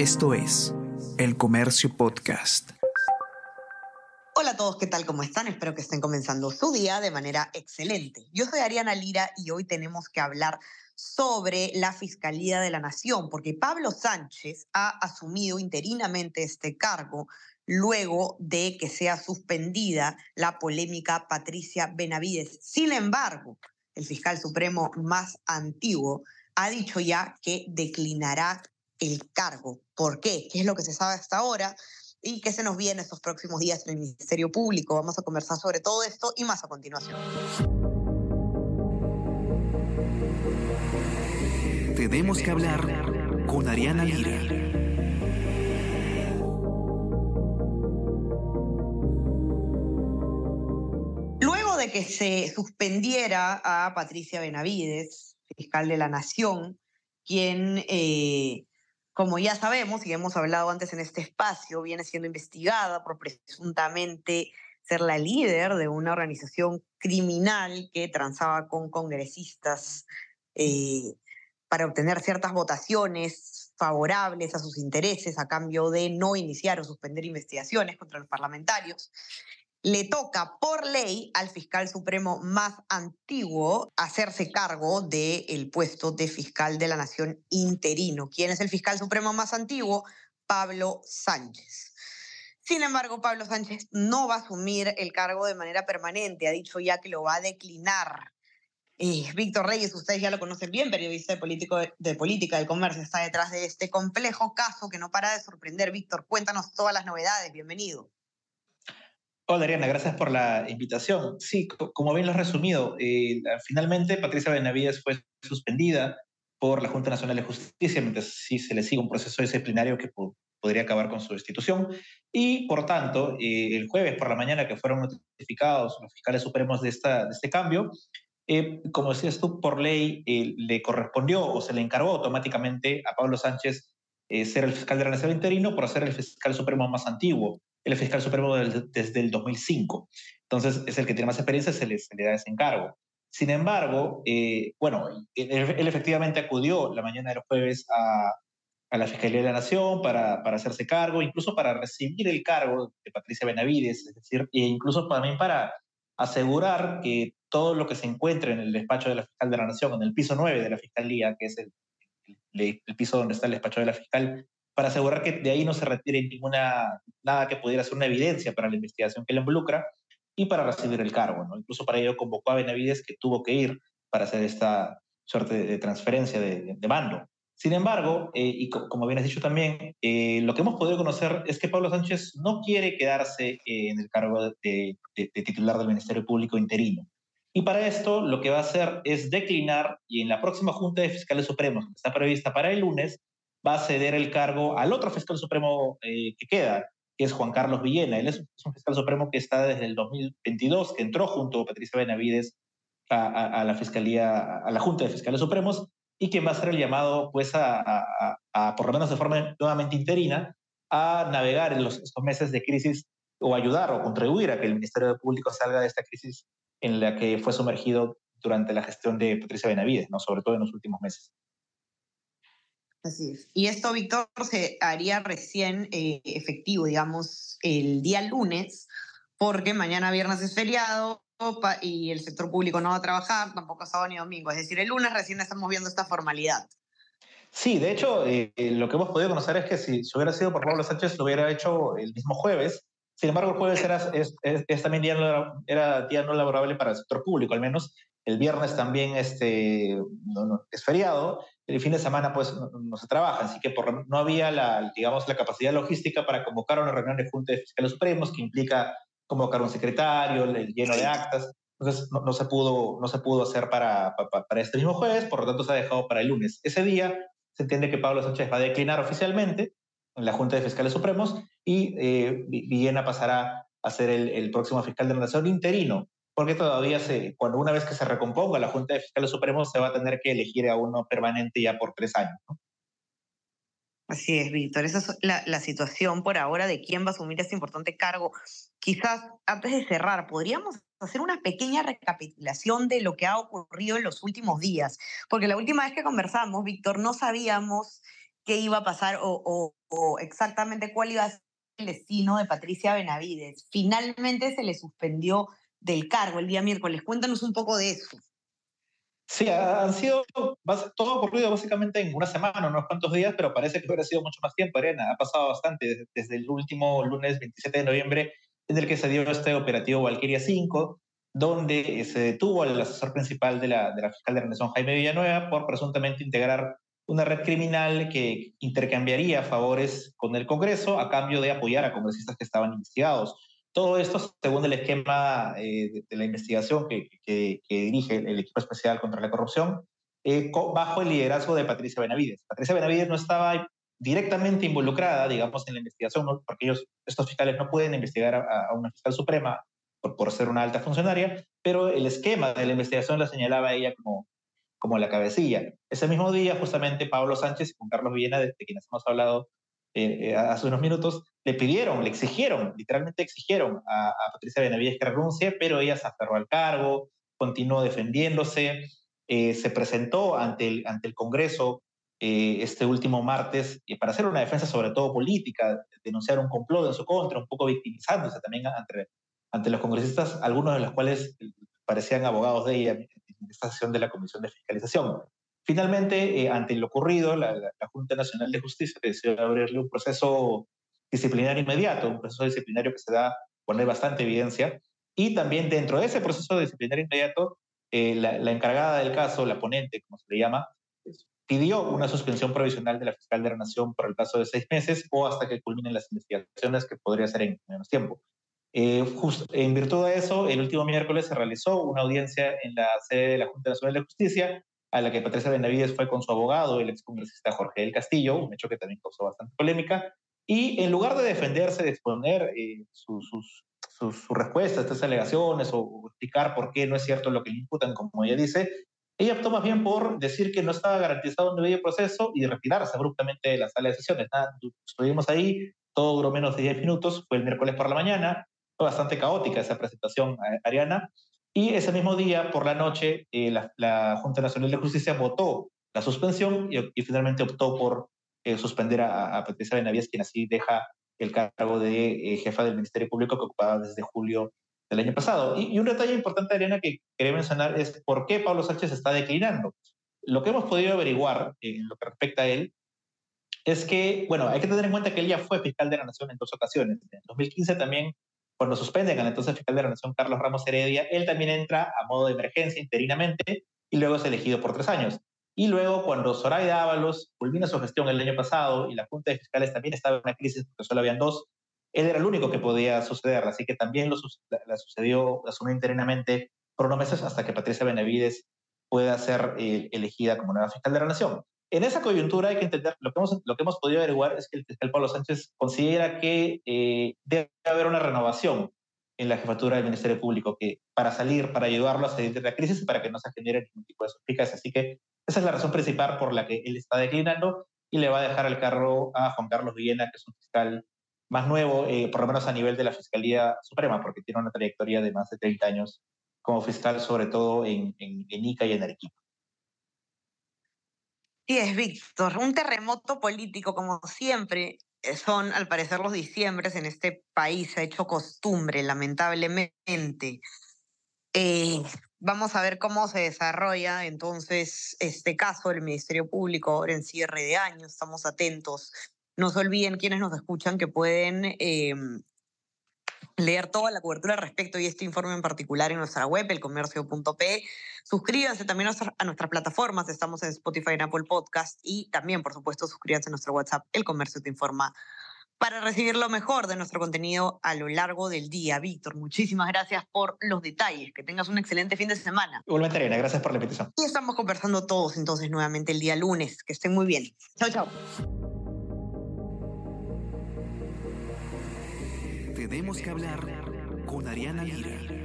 Esto es El Comercio Podcast. Hola a todos, ¿qué tal? ¿Cómo están? Espero que estén comenzando su día de manera excelente. Yo soy Ariana Lira y hoy tenemos que hablar sobre la Fiscalía de la Nación, porque Pablo Sánchez ha asumido interinamente este cargo luego de que sea suspendida la polémica Patricia Benavides. Sin embargo, el fiscal supremo más antiguo ha dicho ya que declinará el cargo. ¿Por qué? ¿Qué es lo que se sabe hasta ahora? ¿Y qué se nos viene estos próximos días en el Ministerio Público? Vamos a conversar sobre todo esto y más a continuación. Tenemos que hablar con Ariana Lira. Luego de que se suspendiera a Patricia Benavides, fiscal de la Nación, quien eh, como ya sabemos y hemos hablado antes en este espacio, viene siendo investigada por presuntamente ser la líder de una organización criminal que transaba con congresistas eh, para obtener ciertas votaciones favorables a sus intereses a cambio de no iniciar o suspender investigaciones contra los parlamentarios le toca por ley al fiscal supremo más antiguo hacerse cargo del puesto de fiscal de la nación interino. ¿Quién es el fiscal supremo más antiguo? Pablo Sánchez. Sin embargo, Pablo Sánchez no va a asumir el cargo de manera permanente, ha dicho ya que lo va a declinar. Eh, Víctor Reyes, ustedes ya lo conocen bien, periodista de, político, de política comercio, está detrás de este complejo caso que no para de sorprender. Víctor, cuéntanos todas las novedades, bienvenido. Hola Ariana, gracias por la invitación. Sí, como bien lo has resumido, eh, finalmente Patricia Benavides fue suspendida por la Junta Nacional de Justicia mientras sí se le sigue un proceso disciplinario que podría acabar con su destitución. Y por tanto, eh, el jueves por la mañana que fueron notificados los fiscales supremos de, esta, de este cambio, eh, como decías tú, por ley le correspondió o se le encargó automáticamente a Pablo Sánchez ser el fiscal de la Nación interino por ser el fiscal supremo más antiguo el fiscal supremo desde el 2005. Entonces, es el que tiene más experiencia, se le, se le da ese encargo. Sin embargo, eh, bueno, él, efectivamente acudió la mañana del jueves a, a la Fiscalía de la Nación para, para, hacerse cargo, incluso para recibir el cargo de Patricia Benavides, es decir, e incluso también para asegurar que todo lo que se encuentre en el despacho de la Fiscal de la Nación, en el piso 9 de la Fiscalía, que es el, el piso donde está el despacho de la Fiscal, para asegurar que de ahí no se retire ninguna, nada que pudiera ser una evidencia para la investigación que le involucra y para recibir el cargo. ¿no? Incluso para ello convocó a Benavides que tuvo que ir para hacer esta suerte de, transferencia de, de, mando. Sin embargo, eh, y como bien has dicho también, eh, lo que hemos podido conocer es que Pablo Sánchez no quiere quedarse eh, en el cargo de, titular del Ministerio Público interino. Y para esto lo que va a hacer es declinar y en la próxima Junta de Fiscales Supremos, que está prevista para el lunes, va a ceder el cargo al otro fiscal supremo eh, que queda, que es Juan Carlos Villena. Él es un fiscal supremo que está desde el 2022, que entró junto a Patricia Benavides a, la Fiscalía, a la Junta de Fiscales Supremos, y que va a ser el llamado, pues, a, por lo menos de forma nuevamente interina, a navegar en los, estos meses de crisis o ayudar o contribuir a que el Ministerio Público salga de esta crisis en la que fue sumergido durante la gestión de Patricia Benavides, ¿no? sobre todo en los últimos meses. Así es. Y esto, Víctor, se haría recién eh, efectivo, digamos, el día lunes, porque mañana viernes es feriado y el sector público no va a trabajar, tampoco sábado ni domingo. Es decir, el lunes recién estamos viendo esta formalidad. Sí, de hecho, eh, lo que hemos podido conocer es que si, si, hubiera sido por Pablo Sánchez, lo hubiera hecho el mismo jueves. Sin embargo, el jueves era, es, también día no, era día no laborable para el sector público, al menos. El viernes también este, es feriado el fin de semana pues no, se trabaja, así que por, no había la, digamos, la capacidad logística para convocar una reunión de Junta de Fiscales Supremos que implica convocar un secretario, el lleno de actas, entonces no, se, pudo, no se pudo hacer para, para, este mismo jueves, por lo tanto se ha dejado para el lunes. Ese día se entiende que Pablo Sánchez va a declinar oficialmente en la Junta de Fiscales Supremos y eh, Villena pasará a ser el, el próximo fiscal de la Nación interino porque todavía se, cuando una vez que se recomponga la Junta de Fiscales Supremos, se va a tener que elegir a uno permanente ya por tres años. Así es, Víctor. Esa es la, la, situación por ahora de quién va a asumir este importante cargo. Quizás antes de cerrar, podríamos hacer una pequeña recapitulación de lo que ha ocurrido en los últimos días, porque la última vez que conversamos, Víctor, no sabíamos qué iba a pasar o, o exactamente cuál iba a ser el destino de Patricia Benavides. Finalmente se le suspendió del cargo el día miércoles. Cuéntanos un poco de eso. Sí, han sido todo ocurrido básicamente en una semana, unos cuantos días, pero parece que hubiera sido mucho más tiempo, Arena. Ha pasado bastante desde, el último lunes 27 de noviembre, en el que se dio este operativo Valkyria 5, donde se detuvo al asesor principal de la, de fiscal de la Nación, Jaime Villanueva, por presuntamente integrar una red criminal que intercambiaría favores con el Congreso a cambio de apoyar a congresistas que estaban investigados. Todo esto según el esquema eh, de, la investigación que, dirige el equipo especial contra la corrupción, eh, bajo el liderazgo de Patricia Benavides. Patricia Benavides no estaba directamente involucrada, digamos, en la investigación, porque ellos, estos fiscales no pueden investigar a, una fiscal suprema por, por, ser una alta funcionaria, pero el esquema de la investigación la señalaba ella como, como la cabecilla. Ese mismo día, justamente, Pablo Sánchez y Juan Carlos Villena, de quienes hemos hablado eh, hace unos minutos, le pidieron, le exigieron, literalmente exigieron a, Patricia Benavides que renuncie, pero ella se aferró al cargo, continuó defendiéndose, eh, se presentó ante el, ante el Congreso eh, este último martes para hacer una defensa sobre todo política, denunciar un complot en su contra, un poco victimizándose también ante, ante los congresistas, algunos de los cuales parecían abogados de ella en esta sesión de la Comisión de Fiscalización. Finalmente, eh, ante lo ocurrido, la, Junta Nacional de Justicia decidió abrirle un proceso disciplinario inmediato, un proceso disciplinario que se da, poner bastante evidencia. Y también dentro de ese proceso disciplinario inmediato, eh, la, encargada del caso, la ponente, como se le llama, pues, pidió una suspensión provisional de la fiscal de la Nación por el plazo de seis meses o hasta que culminen las investigaciones, que podría ser en menos tiempo. Eh, en virtud de eso, el último miércoles se realizó una audiencia en la sede de la Junta Nacional de Justicia, a la que Patricia Benavides fue con su abogado, el excongresista Jorge del Castillo, un hecho que también causó bastante polémica, y en lugar de defenderse, de exponer eh, sus, sus, respuestas a estas alegaciones o, explicar por qué no es cierto lo que le imputan, como ella dice, ella optó más bien por decir que no estaba garantizado un debido proceso y retirarse abruptamente de la sala de sesiones. Estuvimos ahí, todo duró menos de 10 minutos, fue el miércoles por la mañana, fue bastante caótica esa presentación, eh, Ariana, y ese mismo día, por la noche, eh, la, Junta Nacional de Justicia votó la suspensión y, finalmente optó por eh, suspender a, Patricia Benavides, quien así deja el cargo de eh, jefa del Ministerio Público que ocupaba desde julio del año pasado. Y, un detalle importante, Ariana, que quería mencionar es por qué Pablo Sánchez está declinando. Lo que hemos podido averiguar en lo que respecta a él es que, bueno, hay que tener en cuenta que él ya fue fiscal de la Nación en dos ocasiones. En 2015 también, cuando suspenden al entonces fiscal de la Nación, Carlos Ramos Heredia, él también entra a modo de emergencia interinamente y luego es elegido por tres años. Y luego, cuando Zoraida Ábalos culmina su gestión el año pasado y la Junta de Fiscales también estaba en una crisis porque solo habían dos, él era el único que podía suceder, así que también lo, la, sucedió, asumió interinamente por unos meses hasta que Patricia Benavides pueda ser eh, elegida como nueva fiscal de la Nación. En esa coyuntura hay que entender, lo que hemos, lo que hemos podido averiguar es que el fiscal Pablo Sánchez considera que eh, debe haber una renovación en la jefatura del Ministerio Público que para salir, para ayudarlo a salir de la crisis y para que no se genere ningún tipo de suspicacia. Así que esa es la razón principal por la que él está declinando y le va a dejar el carro a Juan Carlos Villena, que es un fiscal más nuevo, eh, por lo menos a nivel de la Fiscalía Suprema, porque tiene una trayectoria de más de 30 años como fiscal, sobre todo en, en, en Ica y en Arequipa. Sí, es Víctor, un terremoto político como siempre eh, son, al parecer, los diciembres en este país. Se ha hecho costumbre, lamentablemente. Eh, vamos a ver cómo se desarrolla entonces este caso del Ministerio Público ahora en cierre de año. Estamos atentos. No se olviden quienes nos escuchan que pueden em, leer toda la cobertura al respecto y este informe en particular en nuestra web, elcomercio.p. Suscríbanse también a, nuestras plataformas, estamos en Spotify y Apple Podcast y también, por supuesto, suscríbanse a nuestro WhatsApp, El Comercio te informa, para recibir lo mejor de nuestro contenido a lo largo del día. Víctor, muchísimas gracias por los detalles, que tengas un excelente fin de semana. Igualmente, Arena, gracias por la invitación. Y estamos conversando todos entonces nuevamente el día lunes, que estén muy bien. Chao, chao. Tenemos que hablar con Ariana Lira.